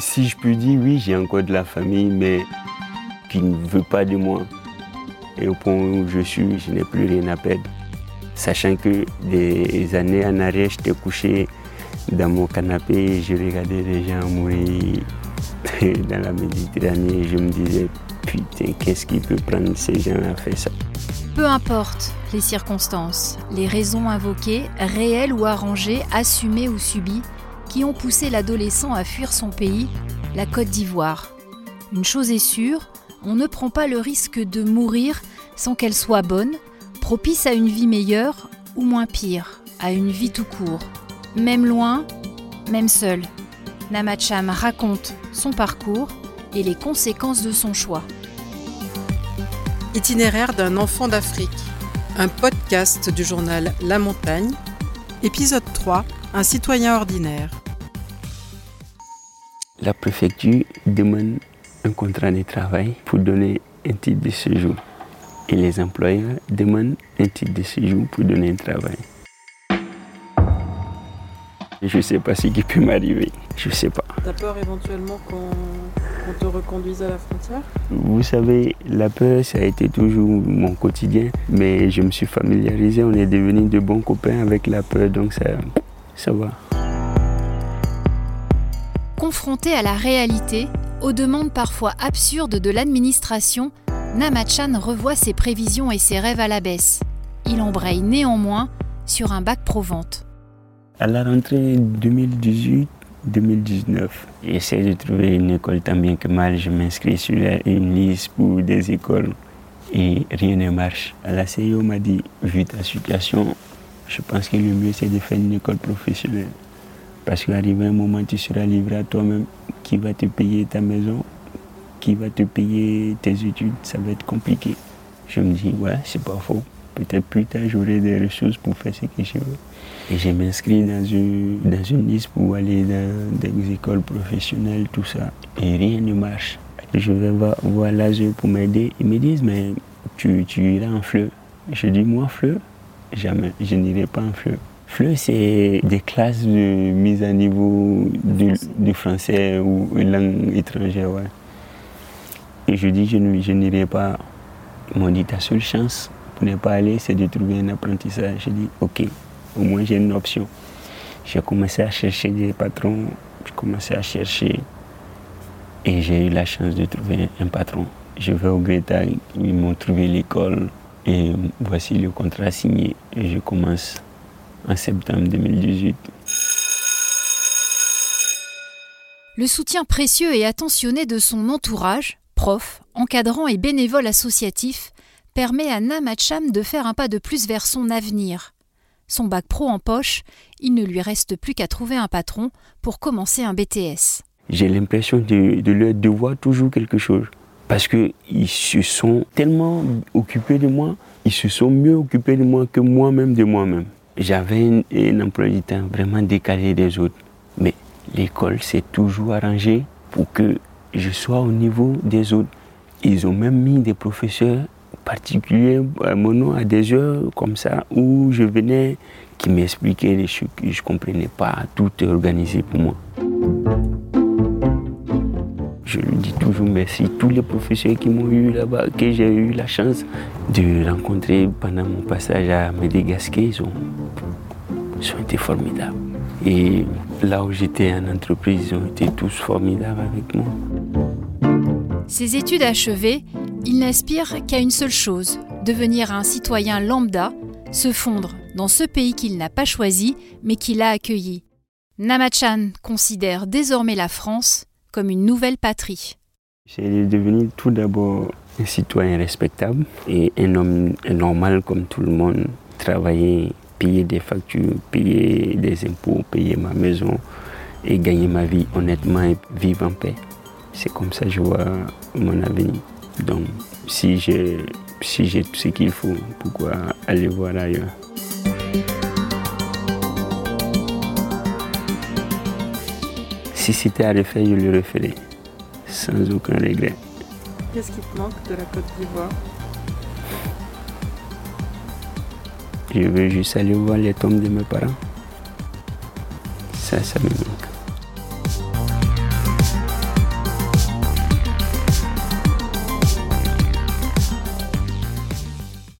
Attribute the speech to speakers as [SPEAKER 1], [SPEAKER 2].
[SPEAKER 1] si je peux dire, oui, j'ai encore de la famille, mais qui ne veut pas de moi. Et au point où je suis, je n'ai plus rien à perdre. Sachant que des années en arrière, j'étais couché dans mon canapé, je regardais les gens mourir dans la Méditerranée et je me disais, putain, qu'est-ce qui peut prendre ces gens à faire ça?
[SPEAKER 2] Peu importe les circonstances, les raisons invoquées, réelles ou arrangées, assumées ou subies, qui ont poussé l'adolescent à fuir son pays, la Côte d'Ivoire. Une chose est sûre, on ne prend pas le risque de mourir sans qu'elle soit bonne, propice à une vie meilleure ou moins pire, à une vie tout court. Même loin, même seul. Namacham raconte son parcours et les conséquences de son choix.
[SPEAKER 3] Itinéraire d'un enfant d'Afrique, un podcast du journal La Montagne, épisode 3, un citoyen ordinaire.
[SPEAKER 1] La préfecture demande un contrat de travail pour donner un titre de séjour. Et les employeurs demandent un titre de séjour pour donner un travail. Je ne sais pas ce qui peut m'arriver. Je ne sais pas.
[SPEAKER 3] T'as peur éventuellement qu'on te reconduise à la frontière?
[SPEAKER 1] Vous savez, la peur, ça a été toujours mon quotidien. Mais je me suis familiarisé. On est devenus de bons copains avec la peur. Donc ça,
[SPEAKER 2] Confronté à la réalité, aux demandes parfois absurdes de l'administration, Namachan revoit ses prévisions et ses rêves à la baisse. Il embraye néanmoins sur un bac pro-vente.
[SPEAKER 1] À la rentrée 2018-2019, j'essaie de trouver une école tant bien que mal. Je m'inscris sur une liste pour des écoles et rien ne marche. La CIO m'a dit, vu ta situation, je pense que le mieux c'est de faire une école professionnelle. Parce qu'arrivé un moment, tu seras livré à toi-même qui va te payer ta maison, qui va te payer tes études? Ça va être compliqué. Je me dis, ouais, c'est pas faux. Peut-être plus tard, j'aurai des ressources pour faire ce que je veux. Et je m'inscris dans une, dans une liste pour aller dans des écoles professionnelles, tout ça. Et rien ne marche. Je vais voir, voir pour m'aider. Ils me disent, mais tu, tu iras en fleu. Je dis, moi, fleu, jamais. Je n'irai pas en fleu. FLE, c'est des classes de mise à niveau du, du français ou une langue étrangère. Ouais. Et je dis, je, je n'irai pas. Ils m'ont dit, ta seule chance pour ne pas aller, c'est de trouver un apprentissage. Je dis, ok, au moins j'ai une option. J'ai commencé à chercher des patrons, j'ai commencé à chercher et j'ai eu la chance de trouver un patron. Je vais au Greta, ils m'ont trouvé l'école et voici le contrat signé et je commence en septembre 2018.
[SPEAKER 2] Le soutien précieux et attentionné de son entourage, profs, encadrants et bénévoles associatifs, permet à Namacham de faire un pas de plus vers son avenir. Son bac pro en poche, il ne lui reste plus qu'à trouver un patron pour commencer un BTS.
[SPEAKER 1] J'ai l'impression de, de leur devoir toujours quelque chose. Parce qu'ils se sont tellement occupés de moi, ils se sont mieux occupés de moi que moi-même de moi-même. J'avais un, emploi du temps vraiment décalé des autres. Mais l'école s'est toujours arrangée pour que je sois au niveau des autres. Ils ont même mis des professeurs particuliers à mon nom à des heures comme ça où je venais qui m'expliquaient des choses que je ne comprenais pas. Tout est organisé pour moi. Je lui dis toujours merci. Tous les professeurs qui m'ont eu là-bas, que j'ai eu la chance de rencontrer pendant mon passage à Madagascar, ils ont, ils ont été formidables. Et là où j'étais en entreprise, ils ont été tous formidables avec moi.
[SPEAKER 2] Ses études achevées, il n'aspire qu'à une seule chose, devenir un citoyen lambda, se fondre dans ce pays qu'il n'a pas choisi, mais qu'il a accueilli. Namachan considère désormais la France comme une nouvelle patrie.
[SPEAKER 1] J'ai devenu tout d'abord un citoyen respectable et un homme normal comme tout le monde, travailler, payer des factures, payer des impôts, payer ma maison et gagner ma vie honnêtement et vivre en paix. C'est comme ça que je vois mon avenir. Donc si j'ai si tout ce qu'il faut, pourquoi aller voir ailleurs? Si c'était à refaire, je le referais, sans aucun regret.
[SPEAKER 3] Qu'est-ce qui te manque de la Côte d'Ivoire?
[SPEAKER 1] Je veux juste aller voir les tombes de mes parents. Ça, ça me manque.